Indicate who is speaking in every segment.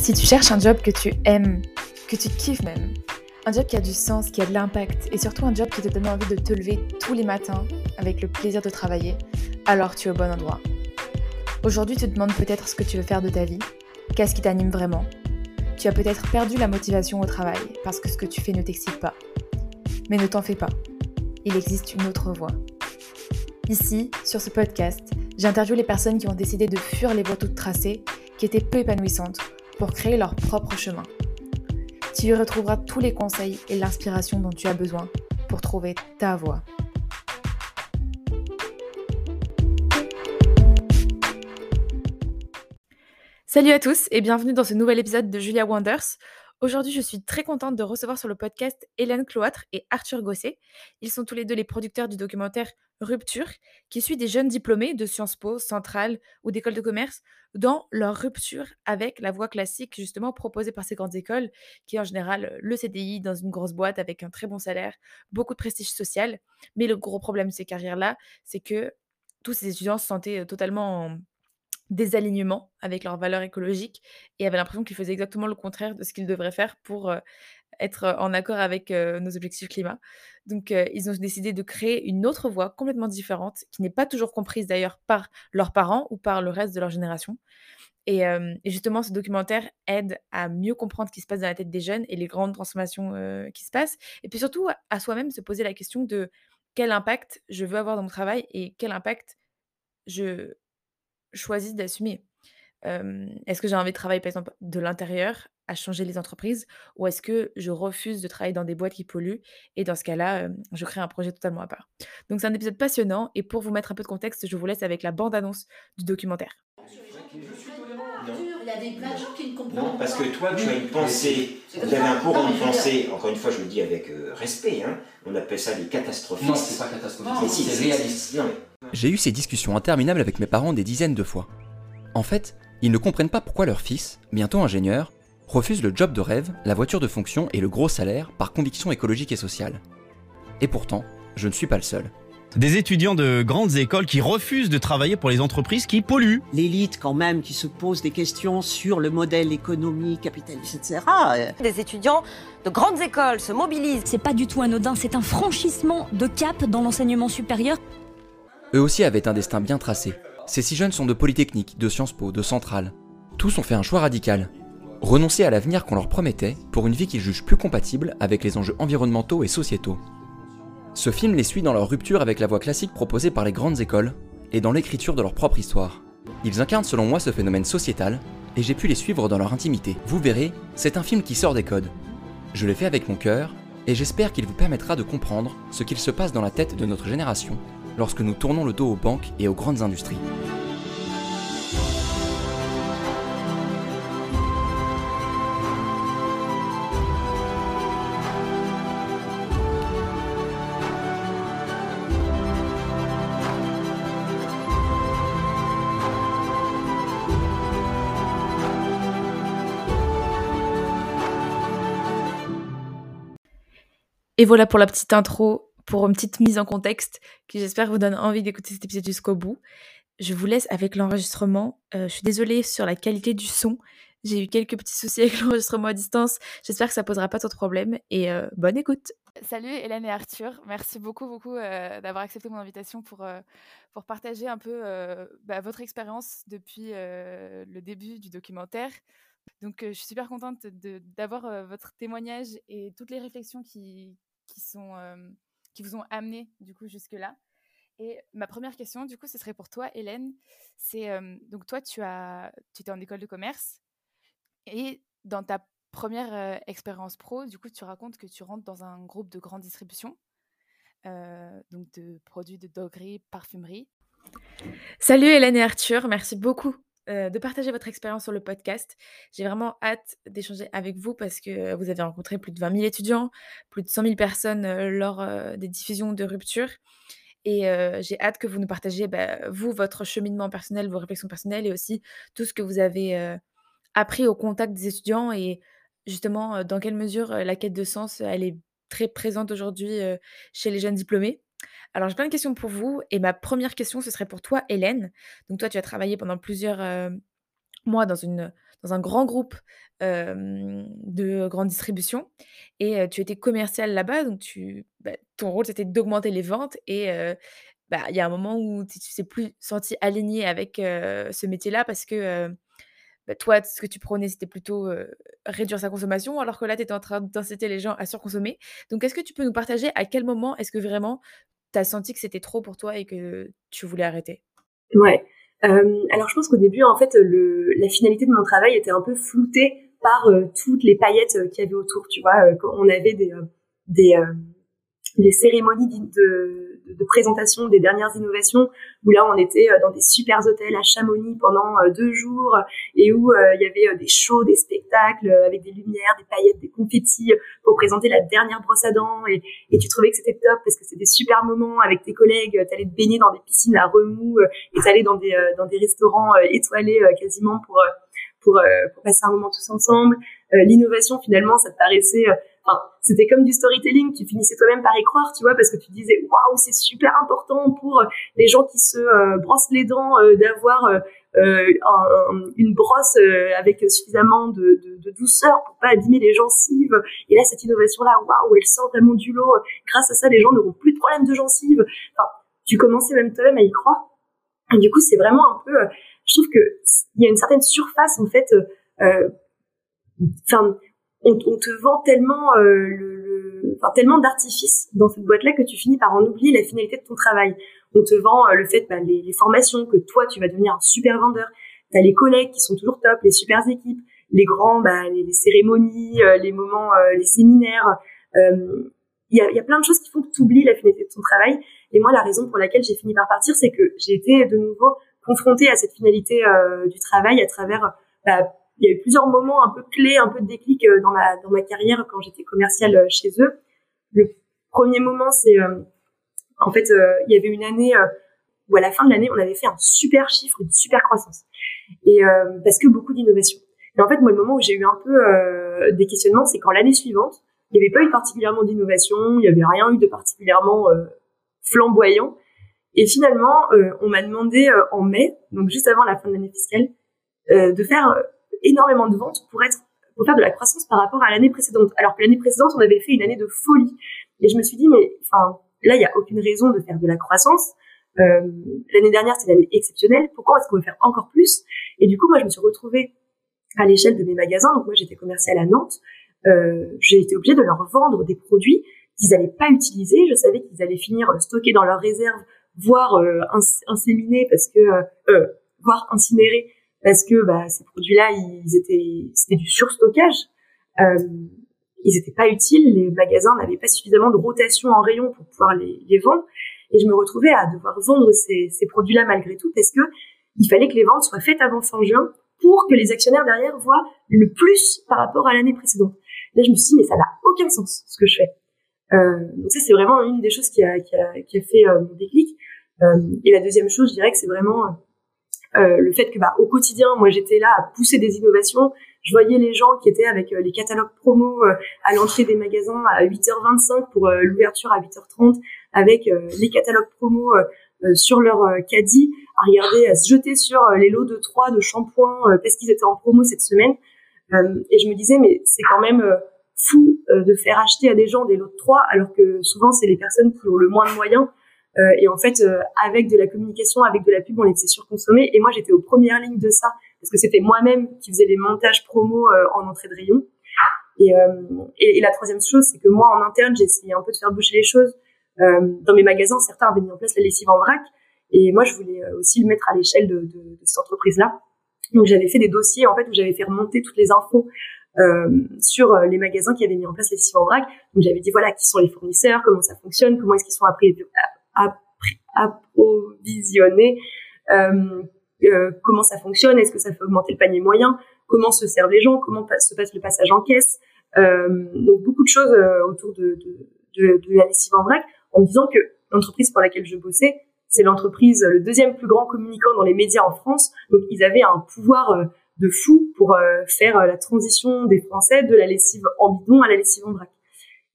Speaker 1: Si tu cherches un job que tu aimes, que tu kiffes même, un job qui a du sens, qui a de l'impact, et surtout un job qui te donne envie de te lever tous les matins avec le plaisir de travailler, alors tu es au bon endroit. Aujourd'hui, tu te demandes peut-être ce que tu veux faire de ta vie, qu'est-ce qui t'anime vraiment. Tu as peut-être perdu la motivation au travail parce que ce que tu fais ne t'excite pas. Mais ne t'en fais pas, il existe une autre voie. Ici, sur ce podcast, j'interviewe les personnes qui ont décidé de fuir les voies toutes tracées, qui étaient peu épanouissantes, pour créer leur propre chemin. Tu y retrouveras tous les conseils et l'inspiration dont tu as besoin pour trouver ta voie. Salut à tous et bienvenue dans ce nouvel épisode de Julia Wonders. Aujourd'hui, je suis très contente de recevoir sur le podcast Hélène Cloître et Arthur Gosset. Ils sont tous les deux les producteurs du documentaire Rupture, qui suit des jeunes diplômés de Sciences Po, Centrale ou d'école de commerce dans leur rupture avec la voie classique justement proposée par ces grandes écoles, qui est en général le CDI dans une grosse boîte avec un très bon salaire, beaucoup de prestige social. Mais le gros problème de ces carrières-là, c'est que tous ces étudiants se sentaient totalement en désalignement avec leurs valeurs écologiques et avaient l'impression qu'ils faisaient exactement le contraire de ce qu'ils devraient faire pour être en accord avec nos objectifs climat. Donc, ils ont décidé de créer une autre voie complètement différente, qui n'est pas toujours comprise d'ailleurs par leurs parents ou par le reste de leur génération. Et, justement, ce documentaire aide à mieux comprendre ce qui se passe dans la tête des jeunes et les grandes transformations qui se passent. Et puis surtout, à soi-même, se poser la question de quel impact je veux avoir dans mon travail et quel impact je choisis d'assumer. est-ce que j'ai envie de travailler, par exemple, de l'intérieur à changer les entreprises ou est-ce que je refuse de travailler dans des boîtes qui polluent et dans ce cas-là, je crée un projet totalement à part? Donc c'est un épisode passionnant et pour vous mettre un peu de contexte, je vous laisse avec la bande-annonce du documentaire.
Speaker 2: Y a des plein de gens qui ne comprennent
Speaker 3: Non, parce
Speaker 2: pas.
Speaker 3: que toi, tu as une pensée, vous avez un courant de pensée, encore une fois, je le dis avec euh, respect, hein, on appelle ça les catastrophistes.
Speaker 4: Non, c'est pas
Speaker 3: si,
Speaker 4: c'est réaliste.
Speaker 5: J'ai eu ces discussions interminables avec mes parents des dizaines de fois. En fait, ils ne comprennent pas pourquoi leur fils, bientôt ingénieur, refuse le job de rêve, la voiture de fonction et le gros salaire par conviction écologique et sociale. Et pourtant, je ne suis pas le seul.
Speaker 6: Des étudiants de grandes écoles qui refusent de travailler pour les entreprises qui polluent.
Speaker 7: l'élite quand même qui se pose des questions sur le modèle économique, capitaliste, etc. euh,
Speaker 8: Des étudiants de grandes écoles se mobilisent.
Speaker 9: C'est pas du tout anodin, c'est un franchissement de cap dans l'enseignement supérieur.
Speaker 5: Eux aussi avaient un destin bien tracé. Ces six jeunes sont de Polytechnique, de Sciences Po, de Centrale. Tous ont fait un choix radical. Renoncer à l'avenir qu'on leur promettait pour une vie qu'ils jugent plus compatible avec les enjeux environnementaux et sociétaux. Ce film les suit dans leur rupture avec la voie classique proposée par les grandes écoles et dans l'écriture de leur propre histoire. Ils incarnent selon moi ce phénomène sociétal et j'ai pu les suivre dans leur intimité. Vous verrez, c'est un film qui sort des codes. Je l'ai fait avec mon cœur et j'espère qu'il vous permettra de comprendre ce qu'il se passe dans la tête de notre génération lorsque nous tournons le dos aux banques et aux grandes industries.
Speaker 1: Et voilà pour la petite intro, pour une petite mise en contexte qui j'espère vous donne envie d'écouter cet épisode jusqu'au bout. Je vous laisse avec l'enregistrement. Euh, je suis désolée sur la qualité du son. J'ai eu quelques petits soucis avec l'enregistrement à distance. J'espère que ça posera pas trop de problèmes et euh, bonne écoute. Salut Hélène et Arthur. Merci beaucoup beaucoup euh, d'avoir accepté mon invitation pour pour partager un peu bah, votre expérience depuis le début du documentaire. Donc, je suis super contente d'avoir votre témoignage et toutes les réflexions qui, qui, sont, euh, qui vous ont amené du coup jusque-là. Et ma première question, du coup, ce serait pour toi, Hélène. C'est euh, donc toi, tu as, tu étais en école de commerce et dans ta première euh, expérience pro, du coup, tu racontes que tu rentres dans un groupe de grande distribution, donc de produits de droguerie, parfumerie. Salut Hélène et Arthur, merci beaucoup euh, de partager votre expérience sur le podcast. J'ai vraiment hâte d'échanger avec vous parce que vous avez rencontré plus de 20 000 étudiants, plus de 100 000 personnes euh, lors euh, des diffusions de rupture. Et euh, j'ai hâte que vous nous partagiez, bah, vous, votre cheminement personnel, vos réflexions personnelles et aussi tout ce que vous avez euh, appris au contact des étudiants et justement euh, dans quelle mesure euh, la quête de sens, elle est très présente aujourd'hui euh, chez les jeunes diplômés. Alors, j'ai plein de questions pour vous. Et ma première question, ce serait pour toi, Hélène. Donc, toi, tu as travaillé pendant plusieurs euh, mois dans un grand groupe de grande distribution et tu étais commercial là-bas, donc bah, ton rôle c'était d'augmenter les ventes et bah, il y a un moment où tu ne t'es plus senti aligné avec ce métier-là parce que bah, toi, ce que tu prônais, c'était plutôt réduire sa consommation, alors que là, tu étais en train d'inciter les gens à surconsommer. Donc, est-ce que tu peux nous partager à quel moment est-ce que vraiment tu as senti que c'était trop pour toi et que tu voulais arrêter?
Speaker 2: Ouais. alors, je pense qu'au début, en fait, le, la finalité de mon travail était un peu floutée par toutes les paillettes qu'il y avait autour. Tu vois, on avait des, des, des cérémonies de de présentation des dernières innovations où là on était euh, dans des super hôtels à Chamonix pendant euh, deux jours et où euh, il y avait des shows, des spectacles avec des lumières, des paillettes, des confettis pour présenter la dernière brosse à dents et, tu trouvais que c'était top parce que c'était des super moments avec tes collègues, t'allais te baigner dans des piscines à remous et t'allais dans des dans des restaurants étoilés quasiment pour pour, pour passer un moment tous ensemble. L'innovation finalement ça te paraissait c'était comme du storytelling. Tu finissais toi-même par y croire, tu vois, parce que tu disais waouh, c'est super important pour les gens qui se euh, brossent les dents euh, d'avoir euh, une brosse avec suffisamment de, douceur pour pas abîmer les gencives. Et là, cette innovation-là, waouh, elle sort vraiment du lot. Grâce à ça, les gens n'auront plus de problème de gencives. Enfin, tu commençais même toi-même à y croire. Du coup, c'est vraiment un peu. je trouve que il y a une certaine surface en fait. Enfin on, te vend tellement euh, le, enfin, tellement d'artifices dans cette boîte-là que tu finis par en oublier la finalité de ton travail. On te vend euh, le fait, bah, les, les, formations, que toi, tu vas devenir un super vendeur. T'as les collègues qui sont toujours top, les super équipes, les grands, bah, les, cérémonies, euh, les moments, les séminaires. Il y a, y, a, plein de choses qui font que tu oublies la finalité de ton travail. Et moi, la raison pour laquelle j'ai fini par partir, c'est que j'ai été de nouveau confrontée à cette finalité du travail à travers bah, il y a eu plusieurs moments un peu clés, un peu de déclic euh, dans ma dans ma carrière quand j'étais commerciale euh, chez eux. Le premier moment, c'est euh, en fait, il y avait une année où à la fin de l'année, on avait fait un super chiffre, une super croissance, et parce que beaucoup d'innovation. Et en fait, moi, le moment où j'ai eu un peu des questionnements, c'est quand l'année suivante, il n'y avait pas eu particulièrement d'innovation, il n'y avait rien eu de particulièrement flamboyant. Et finalement, on m'a demandé en mai, donc juste avant la fin de l'année fiscale, de faire énormément de ventes pour être pour faire de la croissance par rapport à l'année précédente. Alors que l'année précédente, on avait fait une année de folie. Et je me suis dit, mais enfin, là, il n'y a aucune raison de faire de la croissance. Euh, l'année dernière, c'était une année exceptionnelle. Pourquoi est-ce qu'on veut faire encore plus? Et du coup, moi, je me suis retrouvée à l'échelle de mes magasins. Donc moi, j'étais commerciale à Nantes. Euh, j'ai été obligée de leur vendre des produits qu'ils n'allaient pas utiliser. Je savais qu'ils allaient finir stockés dans leurs réserves, voire euh, inséminés parce que, euh, voire incinérés parce que bah, ces produits-là, ils étaient, c'était du surstockage. Euh, ils n'étaient pas utiles. Les magasins n'avaient pas suffisamment de rotation en rayon pour pouvoir les, les vendre. Et je me retrouvais à devoir vendre ces, ces produits-là malgré tout parce que il fallait que les ventes soient faites avant fin juin pour que les actionnaires derrière voient le plus par rapport à l'année précédente. Là, je me suis dit, mais ça n'a aucun sens ce que je fais. Euh, donc ça, c'est vraiment une des choses qui a, qui a, qui a fait euh, mon déclic. Euh, et la deuxième chose, je dirais que c'est vraiment euh, le fait que bah, au quotidien, moi j'étais là à pousser des innovations. Je voyais les gens qui étaient avec euh, les catalogues promo euh, à l'entrée des magasins à 8h25 pour l'ouverture à 8h30, avec les catalogues promo sur leur caddie, à regarder, à se jeter sur les lots de 3 de shampoing parce qu'ils étaient en promo cette semaine. et je me disais, mais c'est quand même fou de faire acheter à des gens des lots de 3 alors que souvent c'est les personnes qui ont le moins de moyens euh, et en fait, euh, avec de la communication, avec de la pub, on les faisait surconsommer. Et moi, j'étais aux premières lignes de ça parce que c'était moi-même qui faisais les montages promo euh, en entrée de rayon. Et, et, et, la troisième chose, c'est que moi, en interne, j'ai essayé un peu de faire bouger les choses. dans mes magasins, certains avaient mis en place la lessive en vrac. Et moi, je voulais aussi le mettre à l'échelle de, de, de, cette entreprise-là. Donc, j'avais fait des dossiers, en fait, où j'avais fait remonter toutes les infos euh, sur les magasins qui avaient mis en place la lessive en vrac. Donc, j'avais dit, voilà, qui sont les fournisseurs, comment ça fonctionne, comment est-ce qu'ils sont appris, approvisionner, euh, euh, comment ça fonctionne, est-ce que ça fait augmenter le panier moyen, comment se servent les gens, comment se passe le passage en caisse. Euh, donc beaucoup de choses autour de, la lessive en vrac, en disant que l'entreprise pour laquelle je bossais, c'est l'entreprise, le deuxième plus grand communicant dans les médias en France. Donc ils avaient un pouvoir de fou pour faire la transition des Français de la lessive en bidon à la lessive en vrac.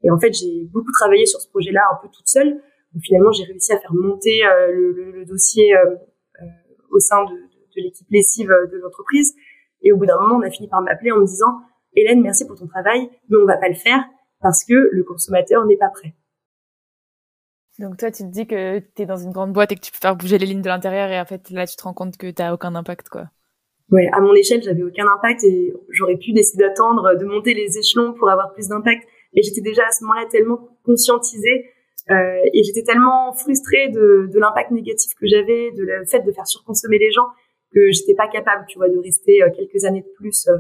Speaker 2: Et en fait, j'ai beaucoup travaillé sur ce projet-là un peu toute seule finalement, j'ai réussi à faire monter euh, le, le, le, dossier euh, euh, au sein de, de, l'équipe lessive de l'entreprise. Et au bout d'un moment, on a fini par m'appeler en me disant Hélène, merci pour ton travail, mais on va pas le faire parce que le consommateur n'est pas prêt.
Speaker 1: Donc toi, tu te dis que tu es dans une grande boîte et que tu peux faire bouger les lignes de l'intérieur et en fait là, tu te rends compte que tu n'as aucun impact quoi.
Speaker 2: Ouais, à mon échelle, j'avais aucun impact et j'aurais pu décider d'attendre, de monter les échelons pour avoir plus d'impact. Mais j'étais déjà à ce moment-là tellement conscientisée euh, et j'étais tellement frustrée de, de l'impact négatif que j'avais, de le fait de faire surconsommer les gens que j'étais pas capable, tu vois, de rester euh, quelques années de plus euh,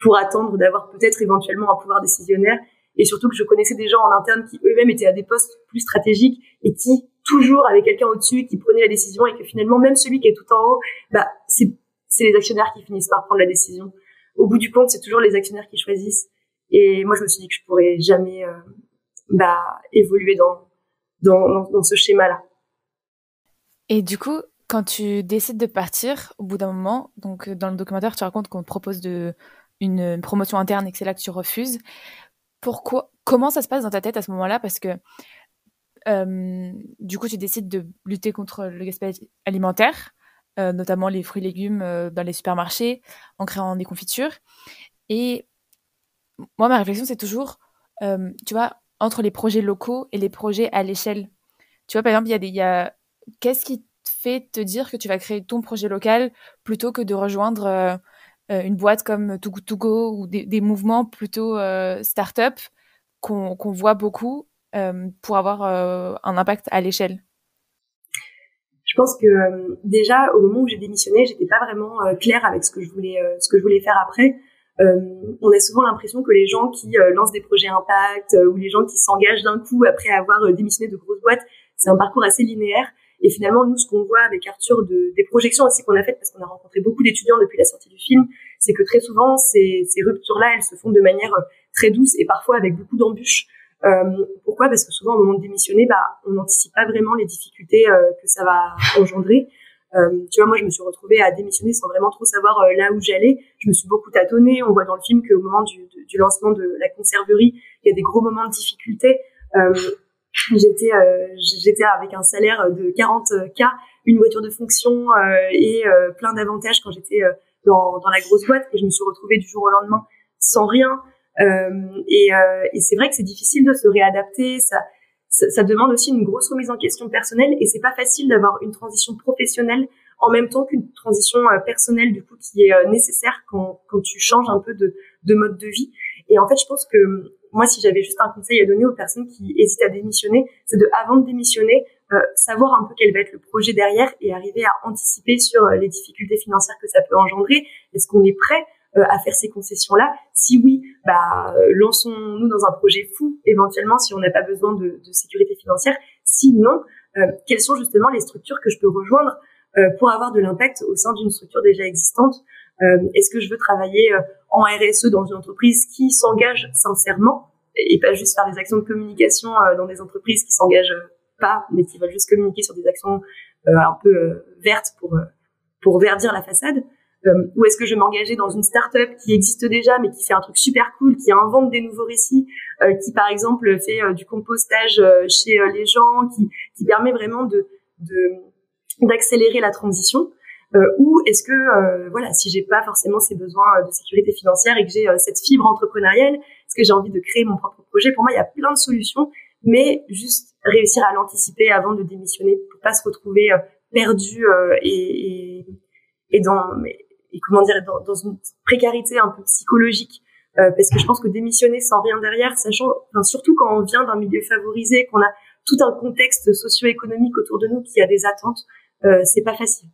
Speaker 2: pour attendre d'avoir peut-être éventuellement un pouvoir décisionnaire et surtout que je connaissais des gens en interne qui eux-mêmes étaient à des postes plus stratégiques et qui toujours avaient quelqu'un au-dessus qui prenait la décision et que finalement même celui qui est tout en haut, bah c'est c'est les actionnaires qui finissent par prendre la décision. Au bout du compte, c'est toujours les actionnaires qui choisissent. Et moi, je me suis dit que je pourrais jamais bah, évoluer dans, dans, ce schéma-là.
Speaker 1: Et du coup, quand tu décides de partir, au bout d'un moment, donc dans le documentaire, tu racontes qu'on te propose une promotion interne et que c'est là que tu refuses pourquoi, comment ça se passe dans ta tête à ce moment-là? Parce que euh, du coup, tu décides de lutter contre le gaspillage alimentaire, euh, notamment les fruits et légumes euh, dans les supermarchés, en créant des confitures. Et moi, ma réflexion, c'est toujours, tu vois, entre les projets locaux et les projets à l'échelle. Tu vois, par exemple, il y a des, qu'est-ce qui fait te dire que tu vas créer ton projet local plutôt que de rejoindre euh, une boîte comme Too To Go ou des, des mouvements plutôt euh, start-up qu'on voit beaucoup euh, pour avoir un impact à l'échelle?
Speaker 2: Je pense que déjà au moment où j'ai démissionné, j'étais pas vraiment claire avec ce que je voulais ce que je voulais faire après. On a souvent l'impression que les gens qui lancent des projets impact ou les gens qui s'engagent d'un coup après avoir démissionné de grosses boîtes, c'est un parcours assez linéaire. Et finalement, nous, ce qu'on voit avec Arthur, de, des projections aussi qu'on a faites, parce qu'on a rencontré beaucoup d'étudiants depuis la sortie du film, c'est que très souvent, ces, ces ruptures-là, elles se font de manière euh, très douce et parfois avec beaucoup d'embûches. Euh, pourquoi? Parce que souvent, au moment de démissionner, bah, on n'anticipe pas vraiment les difficultés euh, que ça va engendrer. Euh, tu vois, moi, je me suis retrouvée à démissionner sans vraiment trop savoir euh, là où j'allais. Je me suis beaucoup tâtonnée. On voit dans le film qu'au moment du, lancement de la conserverie, il y a des gros moments de difficulté. Euh, J'étais euh, j'étais avec un salaire de 40 k, une voiture de fonction euh, et euh, plein d'avantages quand j'étais dans, la grosse boîte et je me suis retrouvée du jour au lendemain sans rien. et, et c'est vrai que c'est difficile de se réadapter. Ça, demande aussi une grosse remise en question personnelle et c'est pas facile d'avoir une transition professionnelle en même temps qu'une transition personnelle du coup qui est nécessaire quand, quand tu changes un peu de, de mode de vie. Et en fait, je pense que moi, si j'avais juste un conseil à donner aux personnes qui hésitent à démissionner, c'est de, avant de démissionner, euh, savoir un peu quel va être le projet derrière et arriver à anticiper sur euh, les difficultés financières que ça peut engendrer. Est-ce qu'on est prêt euh, à faire ces concessions-là Si oui, bah, lançons-nous dans un projet fou, éventuellement, si on n'a pas besoin de, sécurité financière. Sinon, quelles sont justement les structures que je peux rejoindre pour avoir de l'impact au sein d'une structure déjà existante? Est-ce que je veux travailler en RSE dans une entreprise qui s'engage sincèrement et pas juste faire des actions de communication euh, dans des entreprises qui s'engagent pas, mais qui veulent juste communiquer sur des actions euh, un peu euh, vertes pour pour verdir la façade? Ou est-ce que je vais m'engager dans une start-up qui existe déjà mais qui fait un truc super cool, qui invente des nouveaux récits, qui par exemple fait du compostage chez les gens, qui, qui permet vraiment de d'accélérer la transition euh, ou est-ce que euh, voilà, si j'ai pas forcément ces besoins euh, de sécurité financière et que j'ai cette fibre entrepreneuriale, est-ce que j'ai envie de créer mon propre projet? Pour moi, il y a plein de solutions, mais juste réussir à l'anticiper avant de démissionner pour pas se retrouver perdu et, et, et dans et comment dire dans, une précarité un peu psychologique parce que je pense que démissionner sans rien derrière, sachant, surtout quand on vient d'un milieu favorisé, qu'on a tout un contexte socio-économique autour de nous qui a des attentes, euh, c'est pas facile.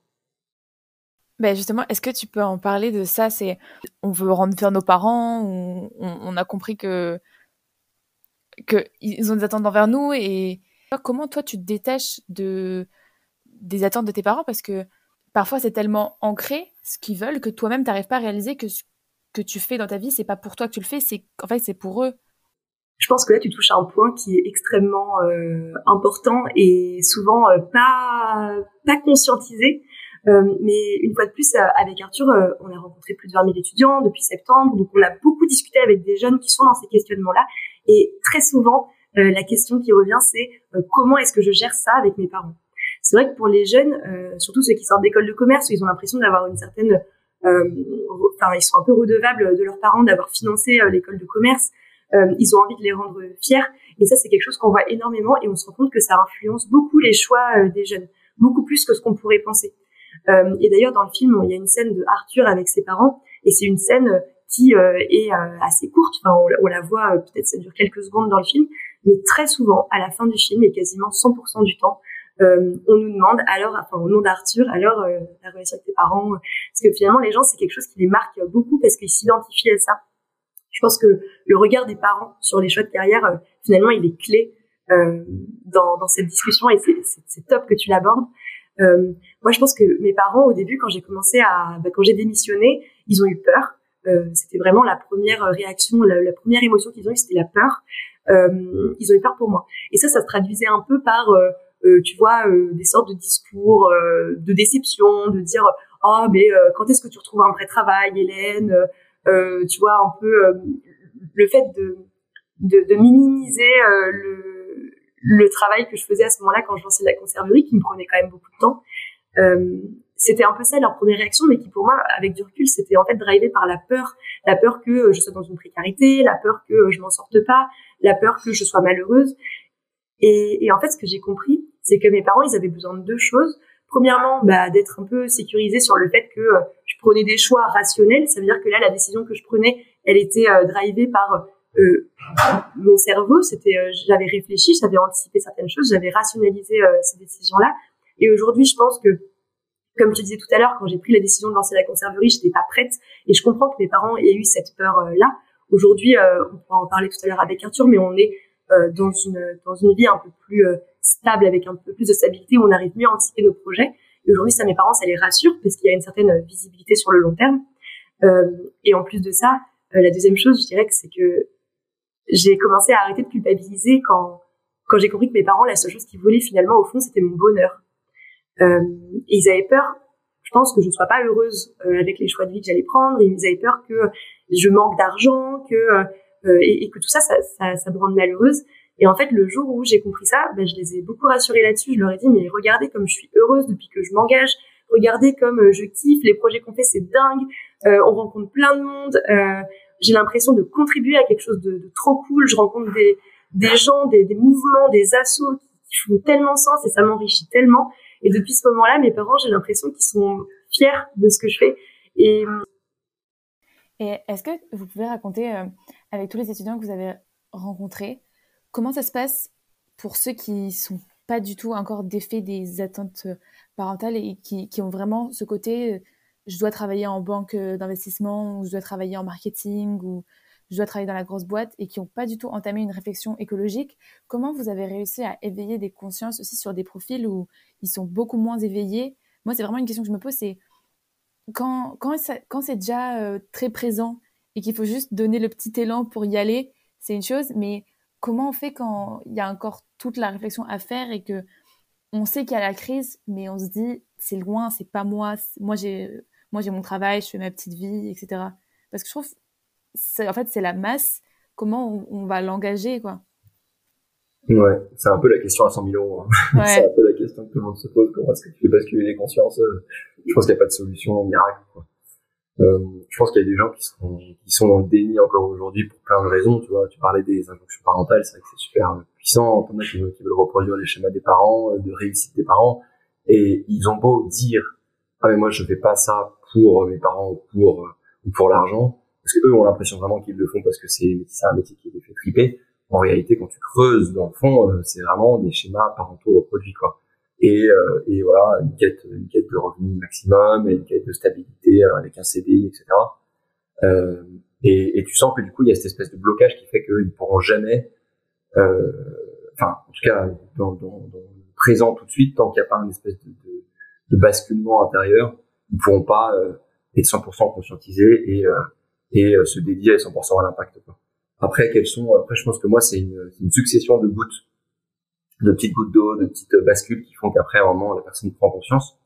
Speaker 1: Ben justement, est-ce que tu peux en parler de ça? C'est on veut rendre fiers nos parents, on, on, a compris que qu'ils ont des attentes envers nous et comment toi tu te détaches de des attentes de tes parents? Parce que parfois c'est tellement ancré ce qu'ils veulent que toi-même tu n'arrives pas à réaliser que ce que tu fais dans ta vie c'est pas pour toi que tu le fais, c'est en fait c'est pour eux.
Speaker 2: Je pense que là tu touches à un point qui est extrêmement euh, important et souvent euh, pas pas conscientisé euh, mais une fois de plus, avec Arthur, on a rencontré plus de 20 000 étudiants depuis septembre, donc on a beaucoup discuté avec des jeunes qui sont dans ces questionnements-là. Et très souvent, la question qui revient, c'est comment est-ce que je gère ça avec mes parents? C'est vrai que pour les jeunes, surtout ceux qui sortent d'école de commerce, ils ont l'impression d'avoir une certaine enfin ils sont un peu redevables de leurs parents d'avoir financé l'école de commerce. ils ont envie de les rendre fiers. Et ça, c'est quelque chose qu'on voit énormément et on se rend compte que ça influence beaucoup les choix des jeunes, beaucoup plus que ce qu'on pourrait penser. et d'ailleurs, dans le film, il y a une scène de Arthur avec ses parents et c'est une scène qui euh, est euh, assez courte. Enfin, on, la voit euh, peut-être ça dure quelques secondes dans le film, mais très souvent à la fin du film et quasiment 100% du temps, on nous demande alors, enfin au nom d'Arthur, alors la relation avec tes parents, parce que finalement les gens c'est quelque chose qui les marque beaucoup parce qu'ils s'identifient à ça. Je pense que le regard des parents sur les choix de carrière, finalement, il est clé dans, dans cette discussion et c'est top que tu l'abordes. moi, je pense que mes parents, au début, quand j'ai commencé à, bah, quand j'ai démissionné, ils ont eu peur. Euh, c'était vraiment la première réaction, la, première émotion qu'ils ont eue, c'était la peur. Euh, ils ont eu peur pour moi. Et ça, ça se traduisait un peu par, euh, tu vois, des sortes de discours de déception, de dire oh mais quand est-ce que tu retrouves un vrai travail, Hélène? Tu vois un peu le fait de de, de minimiser le, le travail que je faisais à ce moment-là quand je lançais la conserverie, qui me prenait quand même beaucoup de temps. Euh, c'était un peu ça leur première réaction, mais qui pour moi, avec du recul, c'était en fait drivé par la peur, la peur que euh, je sois dans une précarité, la peur que euh, je m'en sorte pas, la peur que je sois malheureuse. Et, et en fait, ce que j'ai compris, c'est que mes parents, ils avaient besoin de deux choses. Premièrement, bah, d'être un peu sécurisés sur le fait que euh, je prenais des choix rationnels. Ça veut dire que là, la décision que je prenais, elle était drivée par euh, mon cerveau. C'était, j'avais réfléchi, j'avais anticipé certaines choses, j'avais rationalisé ces décisions-là. Et aujourd'hui, je pense que comme je disais tout à l'heure, quand j'ai pris la décision de lancer la conserverie, j'étais pas prête et je comprends que mes parents aient eu cette peur euh, là. Aujourd'hui, euh, on pourra en parler tout à l'heure avec Arthur, mais on est euh, dans une dans une vie un peu plus stable avec un peu plus de stabilité où on arrive mieux à anticiper nos projets. Et aujourd'hui, ça mes parents, ça les rassure parce qu'il y a une certaine visibilité sur le long terme. et en plus de ça, la deuxième chose, je dirais que c'est que j'ai commencé à arrêter de culpabiliser quand quand j'ai compris que mes parents, la seule chose qu'ils voulaient finalement au fond, c'était mon bonheur. Euh, et ils avaient peur, je pense, que je ne sois pas heureuse euh, avec les choix de vie que j'allais prendre. Ils avaient peur que je manque d'argent, que euh, et, que tout ça, ça, ça me rende malheureuse. Et en fait, le jour où j'ai compris ça, ben, je les ai beaucoup rassurés là-dessus. Je leur ai dit, mais regardez comme je suis heureuse depuis que je m'engage. Regardez comme je kiffe. Les projets qu'on fait, c'est dingue. Euh, on rencontre plein de monde. Euh, j'ai l'impression de contribuer à quelque chose de, de, trop cool. Je rencontre des, des gens, des, des mouvements, des assos qui font tellement sens et ça m'enrichit tellement. Et depuis ce moment-là, mes parents, j'ai l'impression qu'ils sont fiers de ce que je fais. Et,
Speaker 1: et est-ce que vous pouvez raconter, euh, avec tous les étudiants que vous avez rencontrés, comment ça se passe pour ceux qui sont pas du tout encore défaits des attentes euh, parentales et qui, ont vraiment ce côté, euh, je dois travailler en banque d'investissement ou je dois travailler en marketing ou je dois travailler dans la grosse boîte et qui n'ont pas du tout entamé une réflexion écologique, comment vous avez réussi à éveiller des consciences aussi sur des profils où ils sont beaucoup moins éveillés? Moi, c'est vraiment une question que je me pose, c'est quand, quand, c'est déjà euh, très présent et qu'il faut juste donner le petit élan pour y aller, c'est une chose, mais comment on fait quand il y a encore toute la réflexion à faire et que on sait qu'il y a la crise, mais on se dit c'est loin, c'est pas moi, moi j'ai moi j'ai mon travail, je fais ma petite vie, etc. Parce que je trouve en fait, c'est la masse. Comment on, va l'engager, quoi
Speaker 4: Ouais, c'est un peu la question à 100 000 euros. Hein. c'est un peu la question que tout le monde se pose. Comment est-ce que tu fais basculer les consciences euh, Je pense qu'il n'y a pas de solution miracle. Quoi. Euh, je pense qu'il y a des gens qui sont, qui sont dans le déni encore aujourd'hui pour plein de raisons. Tu vois, tu parlais des injonctions parentales, c'est vrai que c'est super puissant. T'en as qui, qui veulent reproduire les schémas des parents, euh, de réussite des parents, et ils ont beau dire ah mais moi je fais pas ça pour mes parents ou pour ou pour l'argent parce qu'eux ont l'impression vraiment qu'ils le font parce que c'est un métier qui les fait triper. En réalité, quand tu creuses dans le fond, euh, c'est vraiment des schémas parentaux reproduits, quoi. Et, euh, et voilà, une quête, une quête de revenu maximum, et une quête de stabilité euh, avec un CDI, etc. Euh, et, et, tu sens que du coup, il y a cette espèce de blocage qui fait qu'ils ne pourront jamais, euh, enfin, en tout cas, dans, dans, dans, le présent tout de suite, tant qu'il n'y a pas une espèce de, de, de, basculement intérieur, ils ne pourront pas être 100% conscientisés et et euh, se dédier à 100% à l'impact. Après, quelles sont Après, je pense que moi, c'est une, une, succession de gouttes, de petites gouttes d'eau, de petites bascules qui font qu'après, un moment, la personne prend conscience.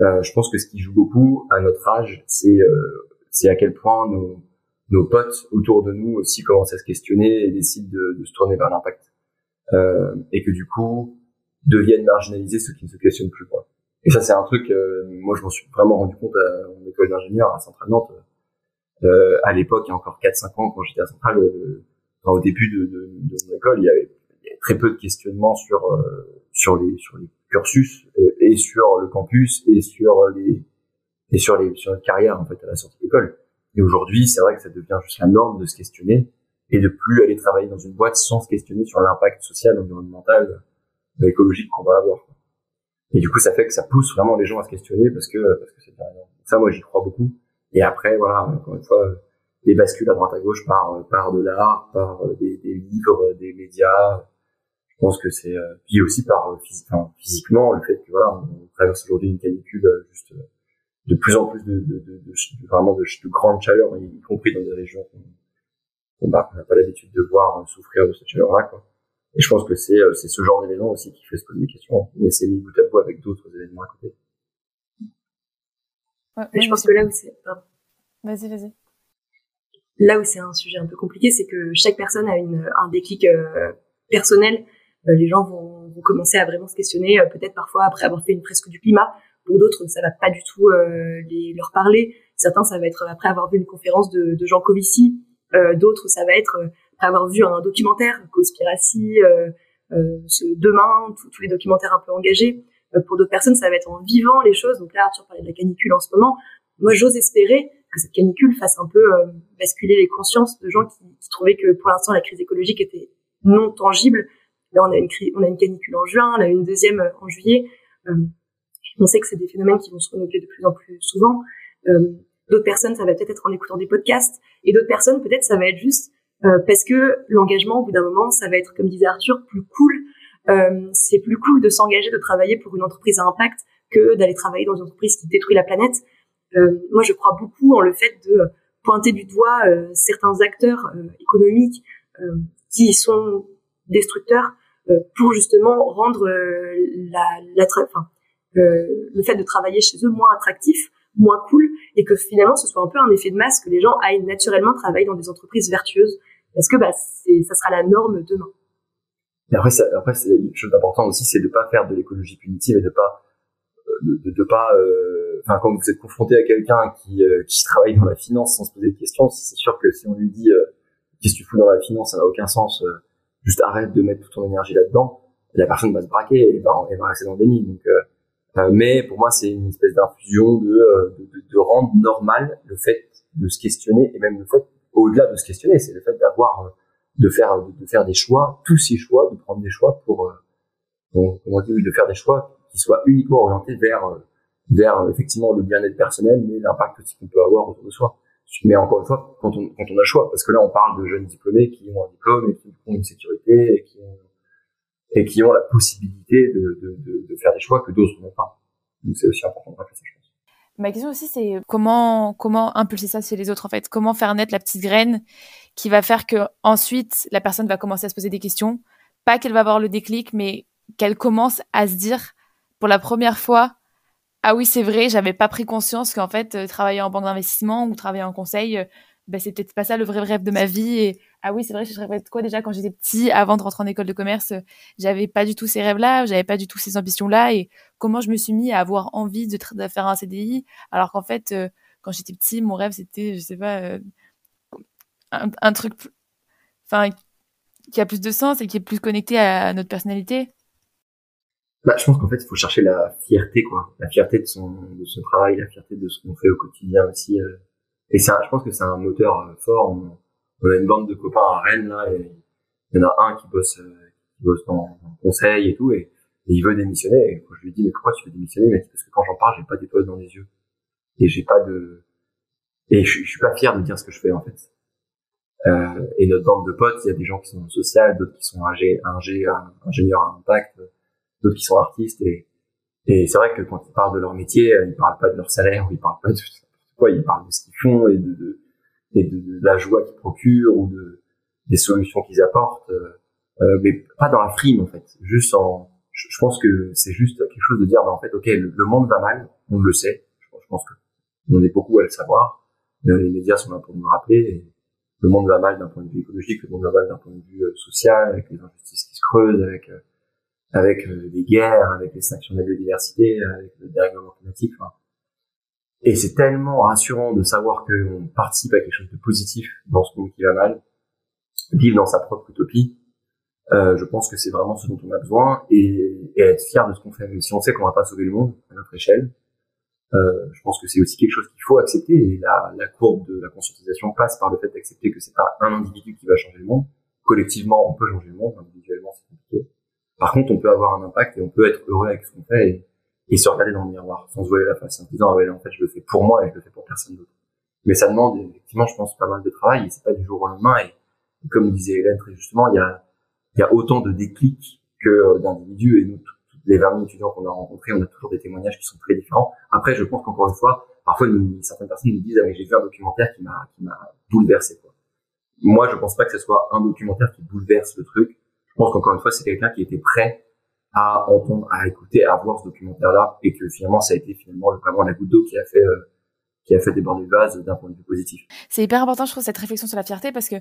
Speaker 4: Euh, je pense que ce qui joue beaucoup à notre âge, c'est euh, c'est à quel point nos, nos potes autour de nous aussi commencent à se questionner et décident de, de se tourner vers l'impact. Euh, et que du coup, deviennent marginalisés ceux qui ne se questionnent plus. Quoi. Et ça, c'est un truc, euh, moi, je m'en suis vraiment rendu compte à mon école d'ingénieur à Centrale Nantes. Euh, à l'époque, il y a encore 4-5 ans, quand j'étais à Centrale, euh, au début de, de, de, mon école, il y, avait, il y, avait, très peu de questionnements sur euh, sur les sur les cursus et, et, sur le campus et sur les et sur les sur la carrière en fait à la sortie de l'école. Et aujourd'hui, c'est vrai que ça devient juste la norme de se questionner et de plus aller travailler dans une boîte sans se questionner sur l'impact social, environnemental, écologique qu'on va avoir. Et du coup, ça fait que ça pousse vraiment les gens à se questionner parce que parce que c'est ça. Moi, j'y crois beaucoup. Et après, voilà, encore une fois, des bascules à droite à gauche par par de l'art, par des, des, livres, des médias. Je pense que c'est puis aussi par enfin, physiquement le fait que voilà, on traverse aujourd'hui une canicule juste de plus en plus de, de, de, de vraiment de, de grande chaleur, y compris dans des régions qu'on n'a pas l'habitude de voir souffrir de cette chaleur-là, quoi. Et je pense que c'est euh, c'est ce genre d'événement aussi qui fait se poser des questions. Mais c'est mis bout à bout avec d'autres événements à côté.
Speaker 2: Ouais, je pense que là où c'est
Speaker 1: vas-y vas-y
Speaker 2: là où c'est un sujet un peu compliqué, c'est que chaque personne a une, un déclic euh, personnel. Euh, les gens vont, vont, commencer à vraiment se questionner, euh, peut-être parfois après avoir fait une fresque du climat. Pour d'autres, ça va pas du tout les, leur parler. Certains, ça va être après avoir vu une conférence de, de Jean Covici. d'autres, ça va être avoir vu un documentaire, Conspiracy, euh, euh, ce Demain, tous les documentaires un peu engagés. Euh, pour d'autres personnes, ça va être en vivant les choses. Donc là, Arthur parlait de la canicule en ce moment. Moi, j'ose espérer que cette canicule fasse un peu basculer les consciences de gens qui, qui trouvaient que pour l'instant la crise écologique était non tangible. Là, on a une, on a une canicule en juin, on a une deuxième en juillet. on sait que c'est des phénomènes qui vont se renouveler de plus en plus souvent. d'autres personnes, ça va peut-être être en écoutant des podcasts, et d'autres personnes, peut-être, ça va être juste euh, parce que l'engagement, au bout d'un moment, ça va être, comme disait Arthur, plus cool. Euh, c'est plus cool de s'engager, de travailler pour une entreprise à impact que d'aller travailler dans une entreprise qui détruit la planète. Euh, moi, je crois beaucoup en le fait de pointer du doigt euh, certains acteurs euh, économiques qui sont destructeurs pour justement rendre la, la enfin, le fait de travailler chez eux moins attractif, moins cool, et que finalement ce soit un peu un effet de masse, que les gens aillent naturellement travailler dans des entreprises vertueuses est-ce que bah, ça sera la norme demain.
Speaker 4: Et après, ça, après, c'est une chose d'important aussi, c'est de pas faire de l'écologie punitive et de pas, euh, de, de, pas, euh, enfin, quand vous êtes confronté à quelqu'un qui, euh, qui travaille dans la finance sans se poser de questions, c'est sûr que si on lui dit qu'est-ce que tu fous dans la finance, ça n'a aucun sens, juste arrête de mettre toute ton énergie là-dedans, la personne va se braquer et va, elle va rester dans le déni. Donc, mais pour moi, c'est une espèce d'infusion de, de, de, rendre normal le fait de se questionner et même le fait au-delà de se questionner, c'est le fait d'avoir, euh, de faire, de faire des choix, tous ces choix, de prendre des choix pour, euh, comment dire, de faire des choix qui soient uniquement orientés vers, euh, vers effectivement le bien-être personnel, mais l'impact aussi qu'on peut avoir autour de soi. Mais encore une fois, quand on, quand on a le choix, parce que là, on parle de jeunes diplômés qui ont un diplôme et qui ont une sécurité et qui ont, et qui ont la possibilité de, de, de, faire des choix que d'autres n'ont pas. Donc c'est aussi important de rappeler ça, je pense.
Speaker 1: Ma question aussi, c'est comment comment impulser ça chez les autres en fait? Comment faire naître la petite graine qui va faire que ensuite la personne va commencer à se poser des questions? Pas qu'elle va avoir le déclic, mais qu'elle commence à se dire pour la première fois ah oui c'est vrai j'avais pas pris conscience qu'en fait euh, travailler en banque d'investissement ou travailler en conseil euh, ben, c'est peut-être pas ça le vrai rêve de ma vie et ah oui c'est vrai je rêvais de quoi déjà quand j'étais petit avant de rentrer en école de commerce j'avais pas du tout ces rêves là j'avais pas du tout ces ambitions là et comment je me suis mis à avoir envie de, faire un CDI alors qu'en fait euh, quand j'étais petit mon rêve c'était je sais pas euh, un, un, truc enfin qui a plus de sens et qui est plus connecté à notre personnalité
Speaker 4: bah, je pense qu'en fait, il faut chercher la fierté, quoi. La fierté de son, de son travail, la fierté de ce qu'on fait au quotidien aussi. Euh, et c'est, je pense que c'est un moteur euh, fort. On, on, a une bande de copains à Rennes là, et il y en a un qui bosse, euh, qui bosse dans, dans conseil et tout, et, il veut démissionner. Et quand je lui dis mais pourquoi tu veux démissionner, il m'a dit parce que quand j'en parle, j'ai pas d'étoiles dans les yeux et j'ai pas de, et je, je, suis pas fier de dire ce que je fais en fait. Euh, et notre bande de potes, il y a des gens qui sont social, d'autres qui sont ingé, ingé, ingénieurs à impact, d'autres qui sont artistes et et c'est vrai que quand ils parlent de leur métier, ils parlent pas de leur salaire, ou ils parlent pas de quoi, ils parlent de ce qu'ils font et de, de, et de, la joie qu'ils procurent ou de, des solutions qu'ils apportent, euh, euh, mais pas dans la frime en fait. Juste en, je, pense que c'est juste quelque chose de dire, ben, en fait, ok, le, le, monde va mal, on le sait. Je, pense que on est beaucoup à le savoir. Les médias sont là pour nous rappeler. Et le monde va mal d'un point de vue écologique, le monde va mal d'un point de vue euh, social, avec les injustices qui se creusent, avec avec les guerres, avec l'extinction de la biodiversité, avec le dérèglement climatique. Et c'est tellement rassurant de savoir qu'on participe à quelque chose de positif dans ce monde qui va mal, vivre dans sa propre utopie. Euh, je pense que c'est vraiment ce dont on a besoin et, et être fier de ce qu'on fait. Mais si on sait qu'on va pas sauver le monde à notre échelle, euh, je pense que c'est aussi quelque chose qu'il faut accepter. Et la, la, courbe de la conscientisation passe par le fait d'accepter que c'est pas un individu qui va changer le monde. Collectivement, on peut changer le monde. Individuellement, c'est compliqué. Par contre, on peut avoir un impact et on peut être heureux avec ce qu'on fait et, et, se regarder dans le miroir sans se voiler la face en disant ah ouais en fait je le fais pour moi et je le fais pour personne d'autre. Mais ça demande effectivement, je pense, pas mal de travail et c'est pas du jour au lendemain. Et, comme disait Hélène très justement, il y a, y a autant de déclics que euh, d'individus et nous les 20 000 étudiants qu'on a rencontrés, on a toujours des témoignages qui sont très différents. Après, je pense qu'encore une fois, parfois certaines personnes nous disent ah mais j'ai vu un documentaire qui m'a qui m'a bouleversé quoi. Moi, je pense pas que ce soit un documentaire qui bouleverse le truc. Je pense qu'encore une fois, c'est quelqu'un qui était prêt à entendre, à écouter, à voir ce documentaire-là, et que finalement, ça a été finalement vraiment la goutte d'eau qui a fait euh, qui a fait déborder le vase d'un point de vue positif.
Speaker 1: C'est hyper important, je trouve, cette réflexion sur la fierté, parce que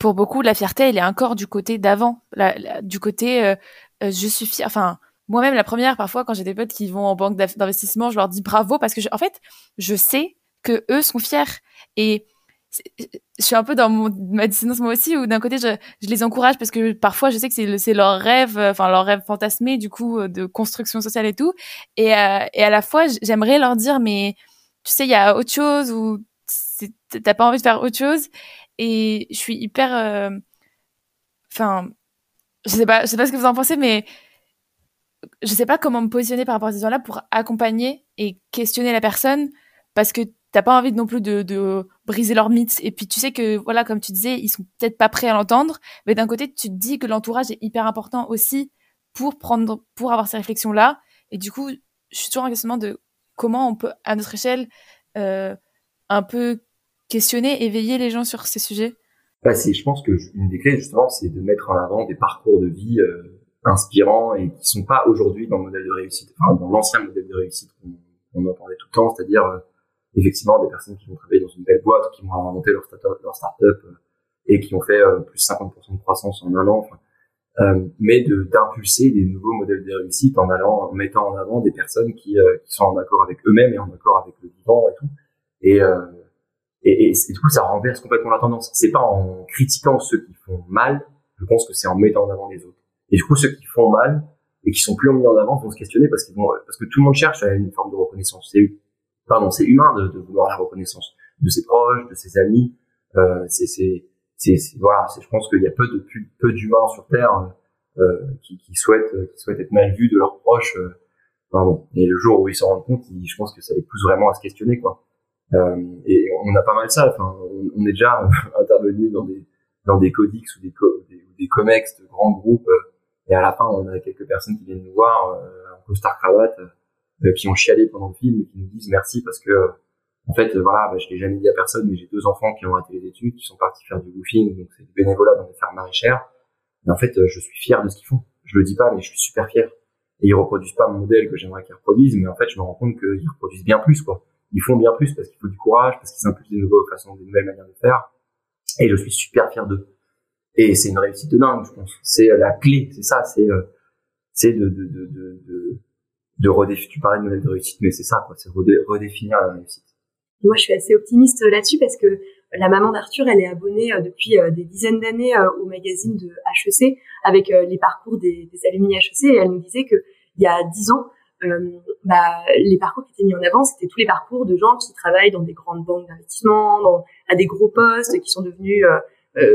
Speaker 1: pour beaucoup, la fierté, elle est encore du côté d'avant, du côté euh, euh, je suis fière. Enfin, moi-même, la première, parfois, quand j'ai des potes qui vont en banque d'investissement, je leur dis bravo parce que, en fait, je sais que eux sont fiers. Je suis un peu dans ma dissonance moi aussi, où d'un côté, je, les encourage parce que parfois, je sais que c'est leur rêve, euh, enfin, leur rêve fantasmé, du coup, euh, de construction sociale et tout. Et, euh, à la fois, j'aimerais leur dire, mais tu sais, il y a autre chose ou t'as pas envie de faire autre chose. Et je suis hyper, enfin, je sais pas, je sais pas ce que vous en pensez, mais je sais pas comment me positionner par rapport à ces gens-là pour accompagner et questionner la personne parce que t'as pas envie non plus de, briser leurs mythes. Et puis tu sais que voilà comme tu disais ils sont peut-être pas prêts à l'entendre mais d'un côté tu te dis que l'entourage est hyper important aussi pour prendre pour avoir ces réflexions là et du coup je suis toujours en questionnement de comment on peut à notre échelle euh, un peu questionner éveiller les gens sur ces sujets.
Speaker 4: Bah, je pense que une des clés justement c'est de mettre en avant des parcours de vie euh, inspirants et qui sont pas aujourd'hui dans le modèle de réussite enfin dans l'ancien modèle de réussite qu'on entendait tout le temps c'est-à-dire euh, effectivement des personnes qui vont travailler dans une belle boîte, qui vont inventer leur start-up, leur start-up euh, et qui ont fait euh, plus 50% de croissance en un an. Euh, mais de d'impulser des nouveaux modèles de réussite en allant en mettant en avant des personnes qui, qui sont en accord avec eux-mêmes et en accord avec le vivant et tout. Et, et, et, et, du coup ça renverse complètement la tendance. C'est pas en critiquant ceux qui font mal je pense que c'est en mettant en avant les autres. Et du coup ceux qui font mal et qui sont plus mis en avant vont se questionner parce qu'ils vont parce que tout le monde cherche une forme de reconnaissance. C'est pardon, c'est humain de, de, vouloir la reconnaissance de ses proches, de ses amis. Euh, c'est, c'est, voilà, je pense qu'il y a peu de peu d'humains sur Terre euh, qui, qui souhaitent qui souhaitent être mal vus de leurs proches. Euh, pardon. Et le jour où ils s'en rendent compte, je pense que ça les pousse vraiment à se questionner, quoi. Euh, et on a pas mal ça. Enfin, on, est déjà intervenu dans des dans des codex ou des, des, des comex de grands groupes. Euh, et à la fin, on a quelques personnes qui viennent nous voir euh, en costard cravate euh, qui ont chialé pendant le film et qui nous disent merci parce que en fait voilà bah, je l'ai jamais dit à personne mais j'ai deux enfants qui ont arrêté les études qui sont partis faire du woofing donc c'est du bénévolat dans des fermes maraîchères et en fait euh, je suis fier de ce qu'ils font. Je le dis pas mais je suis super fier. Et ils reproduisent pas mon modèle que j'aimerais qu'ils reproduisent mais en fait je me rends compte qu'ils reproduisent bien plus quoi. Ils font bien plus parce qu'il faut du courage parce qu'ils impulsent des nouvelles façons des nouvelles manières de faire. Et je suis super fier d'eux. Et c'est une réussite de dingue je pense. C'est euh, la clé c'est ça c'est c'est de, de, de, de de redéfinir, tu parlais de modèle de réussite, mais c'est ça, quoi, c'est redéfinir la réussite.
Speaker 2: Moi, je suis assez optimiste là-dessus parce que la maman d'Arthur, elle est abonnée euh, depuis euh, des dizaines d'années euh, au magazine de HEC avec les parcours des, des alumni HEC et elle nous disait que il y a dix ans, bah, les parcours qui étaient mis en avant, c'était tous les parcours de gens qui travaillent dans des grandes banques d'investissement, à des gros postes, qui sont devenus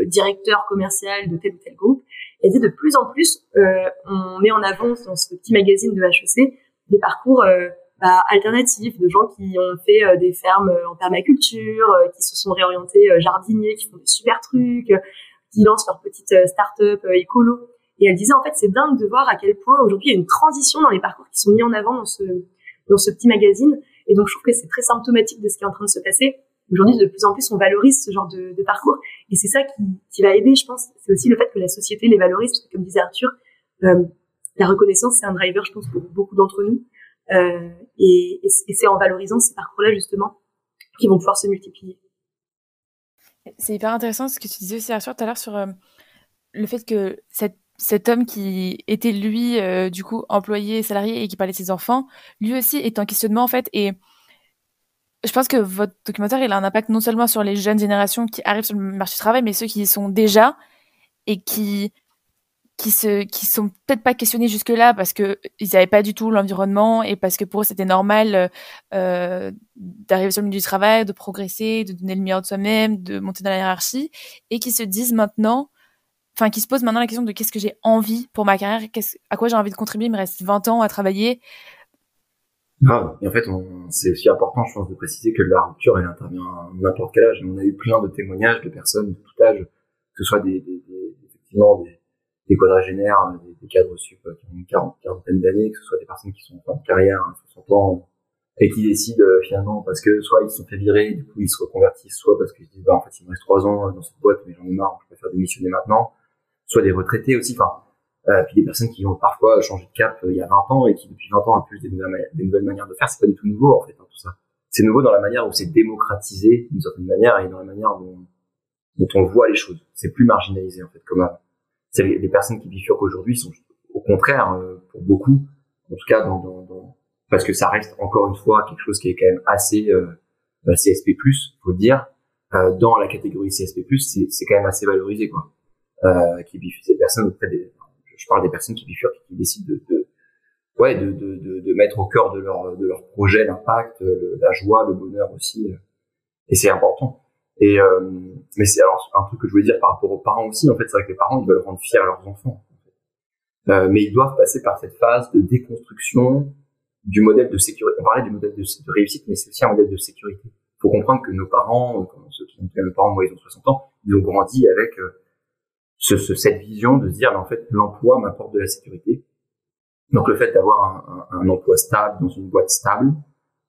Speaker 2: directeurs commerciaux de tel ou tel groupe. Et de plus en plus, on met en avant dans ce petit magazine de HEC des parcours euh, bah, alternatifs de gens qui ont fait euh, des fermes euh, en permaculture, qui se sont réorientés jardiniers, qui font des super trucs, qui lancent leur petite start-up écolo. Et elle disait en fait c'est dingue de voir à quel point aujourd'hui il y a une transition dans les parcours qui sont mis en avant dans ce dans ce petit magazine. Et donc je trouve que c'est très symptomatique de ce qui est en train de se passer. Aujourd'hui, de plus en plus, on valorise ce genre de, de parcours, et c'est ça qui, qui, va aider, je pense. C'est aussi le fait que la société les valorise, comme disait Arthur, euh, la reconnaissance, c'est un driver, je pense, pour beaucoup d'entre nous. Euh, et, c'est en valorisant ces parcours-là, justement, qu'ils vont pouvoir se multiplier.
Speaker 1: C'est hyper intéressant ce que tu disais aussi, Arthur, tout à l'heure sur euh, le fait que cet homme qui était lui, du coup, employé, salarié et qui parlait de ses enfants, lui aussi est en questionnement en fait. Et je pense que votre documentaire, il a un impact non seulement sur les jeunes générations qui arrivent sur le marché du travail, mais ceux qui y sont déjà et qui qui se qui sont peut-être pas questionnés jusque là parce que ils n'avaient pas du tout l'environnement et parce que pour eux c'était normal euh, d'arriver sur le milieu du travail, de progresser, de donner le meilleur de soi-même, de monter dans la hiérarchie et qui se disent maintenant enfin qui se posent maintenant la question de qu'est-ce que j'ai envie pour ma carrière, à quoi j'ai envie de contribuer, il me reste 20 ans à travailler.
Speaker 4: Grave. Et en fait, c'est aussi important, je pense, de préciser que la rupture, elle intervient à n'importe quel âge. On a eu plein de témoignages de personnes de tout âge, que ce soit des effectivement des, des quadragénaires, euh, des, des cadres sup euh, qui ont une quarantaine d'années, que ce soit des personnes qui sont en carrière, 60 hein, ans, et qui décident euh, finalement parce que soit ils se sont fait virer, du coup ils se reconvertissent, soit parce qu'ils se disent bah en fait il me reste trois ans dans cette boîte mais j'en ai marre, je préfère démissionner maintenant, soit des retraités aussi, enfin euh, puis des personnes qui ont parfois changé de cap il y a 20 ans et qui depuis 20 ans impulsent des nouvelles, des nouvelles manières de faire, c'est pas du tout nouveau en fait hein, tout ça. C'est nouveau dans la manière où c'est démocratisé d'une certaine manière et dans la manière dont, dont on voit les choses. C'est plus marginalisé en fait comme avant c'est les, personnes qui bifurquent aujourd'hui sont au contraire euh, pour beaucoup, en tout cas dans, dans, dans, parce que ça reste encore une fois quelque chose qui est quand même assez euh, CSP+, faut le dire, euh, dans la catégorie CSP+, c'est, c'est quand même assez valorisé quoi. Euh, qui bifurquent ces personnes auprès des, je parle des personnes qui bifurquent, qui décident de, de ouais, de, de, de, de, mettre au cœur de leur de leur projet l'impact, la joie, le bonheur aussi, et c'est important. Et euh, mais c'est alors un truc que je voulais dire par rapport aux parents aussi. En fait, c'est vrai que les parents ils veulent rendre fiers leurs enfants. Euh, mais ils doivent passer par cette phase de déconstruction du modèle de sécurité. On parlait du modèle de, réussite, mais c'est aussi un modèle de sécurité. Il faut comprendre que nos parents, euh, ceux qui ont mes parents, moi ils ont 60 ans, ils ont grandi avec ce, ce, cette vision de se dire, en fait, l'emploi m'apporte de la sécurité. Donc le fait d'avoir un, un, un, emploi stable dans une boîte stable,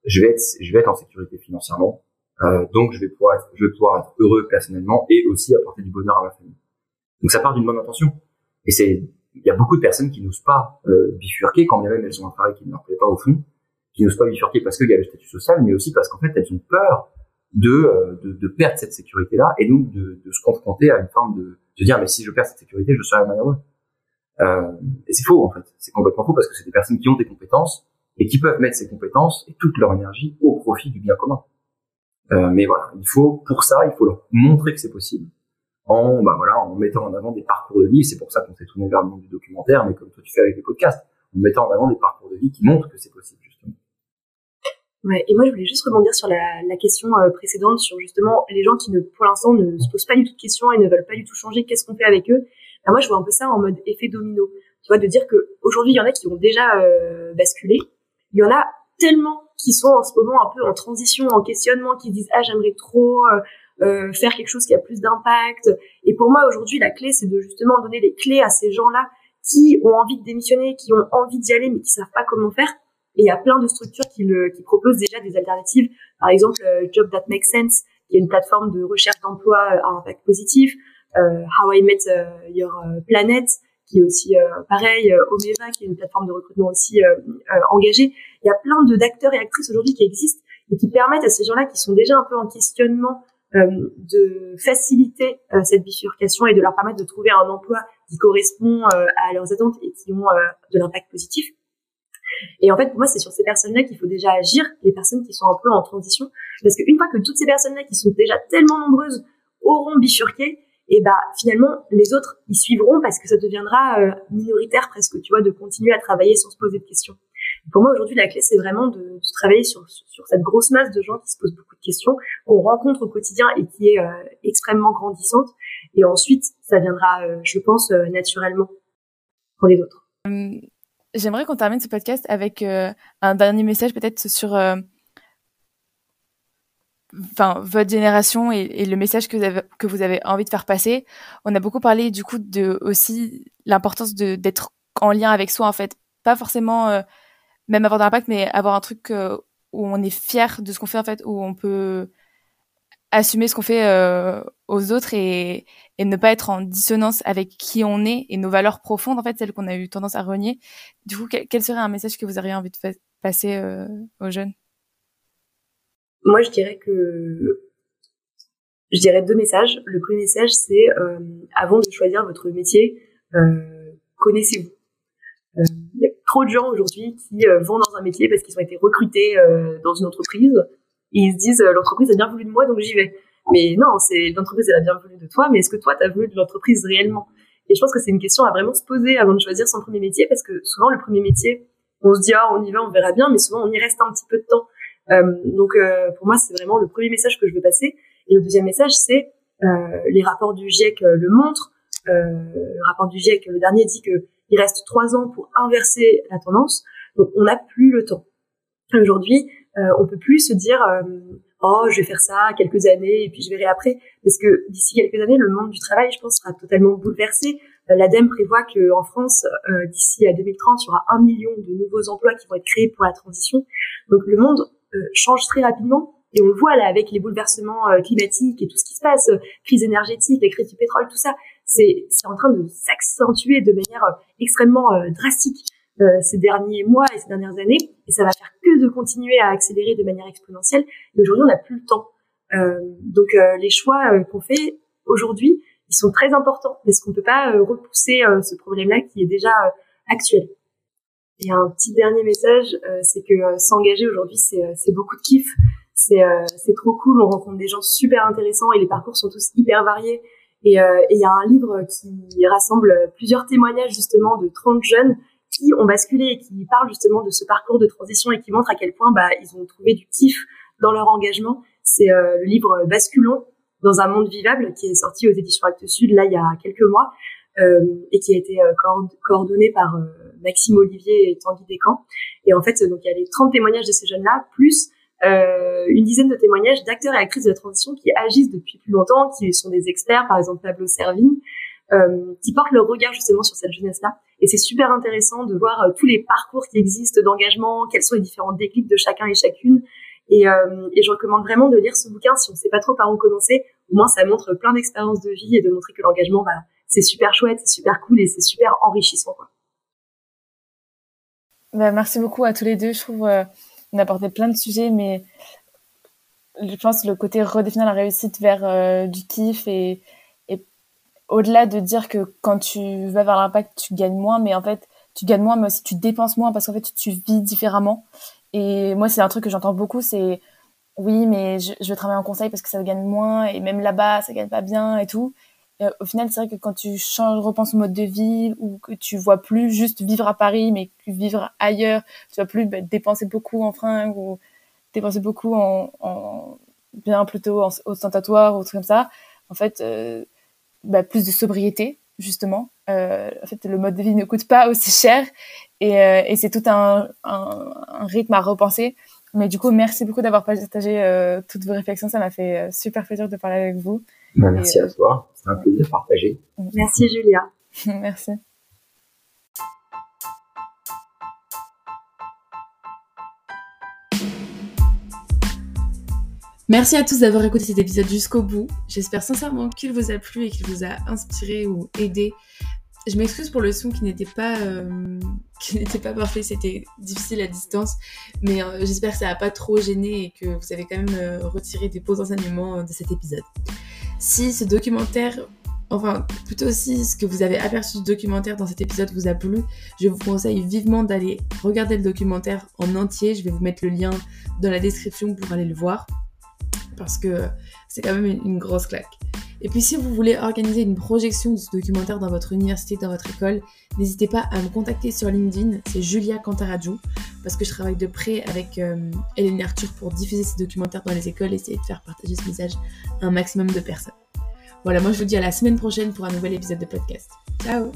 Speaker 4: je vais être, je vais être en sécurité financièrement. Euh, donc je vais pouvoir être, je vais pouvoir être heureux personnellement et aussi apporter du bonheur à ma famille. Donc ça part d'une bonne intention. Et c'est, il y a beaucoup de personnes qui n'osent pas euh, bifurquer, quand bien même elles ont un travail qui ne leur plaît pas au fond, qui n'osent pas bifurquer parce qu'il y a le statut social, mais aussi parce qu'en fait elles ont peur de, euh, de, de, perdre cette sécurité-là et donc de, de, se confronter à une forme de, de dire mais si je perds cette sécurité, je serai malheureux. Euh, et c'est faux en fait, c'est complètement faux parce que c'est des personnes qui ont des compétences et qui peuvent mettre ces compétences et toute leur énergie au profit du bien commun. Euh, mais voilà, il faut pour ça, il faut leur montrer que c'est possible en bah voilà en mettant en avant des parcours de vie. C'est pour ça qu'on s'est tourné vers le monde du documentaire, mais comme toi tu fais avec les podcasts, en mettant en avant des parcours de vie qui montrent que c'est possible justement.
Speaker 2: Ouais, et moi je voulais juste rebondir sur la, question euh, précédente sur justement les gens qui ne pour l'instant ne se posent pas du tout de questions et ne veulent pas du tout changer. Qu'est-ce qu'on fait avec eux? Bah, Moi je vois un peu ça en mode effet domino. Tu vois, de dire que aujourd'hui il y en a qui ont déjà euh, basculé, il y en a tellement qui sont en ce moment un peu en transition, en questionnement, qui disent ah j'aimerais trop euh, euh, faire quelque chose qui a plus d'impact. Et pour moi aujourd'hui la clé c'est de justement donner les clés à ces gens-là qui ont envie de démissionner, qui ont envie d'y aller mais qui savent pas comment faire. Et il y a plein de structures qui, le, qui proposent déjà des alternatives. Par exemple, euh, Job That Makes Sense, qui est une plateforme de recherche d'emploi à impact positif. How I Met Your Planet, qui est aussi pareil, Omeva, qui est une plateforme de recrutement aussi engagée il y a plein de d'acteurs et actrices aujourd'hui qui existent et qui permettent à ces gens-là qui sont déjà un peu en questionnement euh, de faciliter euh, cette bifurcation et de leur permettre de trouver un emploi qui correspond euh, à leurs attentes et qui ont de l'impact positif. Et en fait, pour moi, c'est sur ces personnes-là qu'il faut déjà agir, les personnes qui sont un peu en transition, parce qu'une fois que toutes ces personnes-là qui sont déjà tellement nombreuses auront bifurqué, et bah finalement les autres y suivront parce que ça deviendra minoritaire presque, tu vois, de continuer à travailler sans se poser de questions. Pour moi, aujourd'hui, la clé, c'est vraiment de, travailler sur, sur, cette grosse masse de gens qui se posent beaucoup de questions, qu'on rencontre au quotidien et qui est euh, extrêmement grandissante. Et ensuite, ça viendra, euh, je pense, euh, naturellement pour les autres.
Speaker 1: Hum, j'aimerais qu'on termine ce podcast avec un dernier message peut-être sur enfin votre génération et, et, le message que vous, avez, que vous avez envie de faire passer. On a beaucoup parlé du coup de aussi l'importance d'être en lien avec soi en fait, pas forcément même avoir de l'impact, mais avoir un truc euh, où on est fier de ce qu'on fait en fait, où on peut assumer ce qu'on fait euh, aux autres et, et ne pas être en dissonance avec qui on est et nos valeurs profondes en fait, celles qu'on a eu tendance à renier. Du coup, quel, serait un message que vous auriez envie de passer euh, aux jeunes?
Speaker 2: Moi, je dirais que je dirais deux messages. Le premier message, c'est avant de choisir votre métier, connaissez-vous Il y a trop de gens aujourd'hui qui vont dans un métier parce qu'ils ont été recrutés dans une entreprise et ils se disent l'entreprise a bien voulu de moi donc j'y vais. Mais non, c'est l'entreprise elle a bien voulu de toi, mais est-ce que toi tu as voulu de l'entreprise réellement? Et je pense que c'est une question à vraiment se poser avant de choisir son premier métier parce que souvent le premier métier, on se dit ah on y va, on verra bien, mais souvent on y reste un petit peu de temps. Euh, donc euh, pour moi c'est vraiment le premier message que je veux passer. Et le deuxième message c'est euh, les rapports du GIEC le montrent. le rapport du GIEC le dernier dit que il reste trois ans pour inverser la tendance. Donc on n'a plus le temps. Aujourd'hui, on peut plus se dire oh je vais faire ça quelques années et puis je verrai après parce que d'ici quelques années le monde du travail je pense sera totalement bouleversé l'ADEME prévoit qu'en France euh, d'ici à 2030 il y aura un million de nouveaux emplois qui vont être créés pour la transition donc le monde change très rapidement et on le voit là avec les bouleversements climatiques et tout ce qui se passe crise énergétique les crises du pétrole tout ça c'est en train de s'accentuer de manière extrêmement drastique euh, ces derniers mois et ces dernières années, et ça va faire que de continuer à accélérer de manière exponentielle. Et aujourd'hui, on n'a plus le temps. Euh, donc euh, les choix euh, qu'on fait aujourd'hui, ils sont très importants, parce qu'on ne peut pas repousser ce problème-là qui est déjà actuel? Et un petit dernier message, c'est que s'engager aujourd'hui, c'est beaucoup de kiff. C'est trop cool, on rencontre des gens super intéressants et les parcours sont tous hyper variés. Et il y a un livre qui rassemble plusieurs témoignages justement de 30 jeunes qui ont basculé et qui parlent justement de ce parcours de transition et qui montrent à quel point bah, ils ont trouvé du kiff dans leur engagement. C'est euh, le livre Basculons dans un monde vivable qui est sorti aux éditions Actes Sud là il y a quelques mois euh, et qui a été euh, coordonné par Maxime Olivier et Tanguy Descamps. Et en fait, donc il y a les 30 témoignages de ces jeunes-là, plus une dizaine de témoignages d'acteurs et actrices de la transition qui agissent depuis plus longtemps, qui sont des experts, par exemple Pablo Servigne, euh, qui portent leur regard justement sur cette jeunesse-là. Et c'est super intéressant de voir euh, tous les parcours qui existent d'engagement, quels sont les différents déclics de chacun et chacune. Et, euh, et je recommande vraiment de lire ce bouquin si on ne sait pas trop par où commencer. Au moins, ça montre plein d'expériences de vie et de montrer que l'engagement, bah, c'est super chouette, c'est super cool et c'est super enrichissant.
Speaker 1: Bah, merci beaucoup à tous les deux. Je trouve euh, a apporté plein de sujets, mais je pense le côté redéfinir la réussite vers euh, du kiff et, au-delà de dire que quand tu vas vers l'impact, tu gagnes moins, mais en fait, tu gagnes moins, mais aussi tu dépenses moins parce qu'en fait, tu vis différemment. Et moi, c'est un truc que j'entends beaucoup, c'est oui, mais je, je, vais travailler en conseil parce que ça gagne moins, et même là-bas, ça gagne pas bien et tout. Et au final, c'est vrai que quand tu changes, repenses au mode de vie, ou que tu vois plus juste vivre à Paris, mais vivre ailleurs, tu vas plus bah, dépenser beaucoup en fringues ou dépenser beaucoup en, en bien plutôt en ostentatoire ou trucs comme ça. En fait, euh, bah, plus de sobriété justement. Euh, en fait, le mode de vie ne coûte pas aussi cher et, euh, c'est tout un, rythme à repenser. Mais du coup, merci beaucoup d'avoir partagé euh, toutes vos réflexions. Ça m'a fait euh, super plaisir de parler avec vous.
Speaker 4: Bah, merci à toi. C'est un plaisir partagé.
Speaker 2: Merci Julia.
Speaker 1: merci. Merci à tous d'avoir écouté cet épisode jusqu'au bout. J'espère sincèrement qu'il vous a plu et qu'il vous a inspiré ou aidé. Je m'excuse pour le son qui n'était pas euh, qui n'était pas parfait, c'était difficile à distance, mais euh, j'espère que ça n'a pas trop gêné et que vous avez quand même euh, retiré des beaux enseignements de cet épisode. Si ce documentaire enfin plutôt si ce que vous avez aperçu du documentaire dans cet épisode vous a plu, je vous conseille vivement d'aller regarder le documentaire en entier. Je vais vous mettre le lien dans la description pour aller le voir parce que c'est quand même une, grosse claque. Et puis si vous voulez organiser une projection de ce documentaire dans votre université, dans votre école, n'hésitez pas à me contacter sur LinkedIn, c'est Julia Cantaradjou, parce que je travaille de près avec euh, Hélène Arthur pour diffuser ces documentaires dans les écoles et essayer de faire partager ce message à un maximum de personnes. Voilà, moi je vous dis à la semaine prochaine pour un nouvel épisode de podcast. Ciao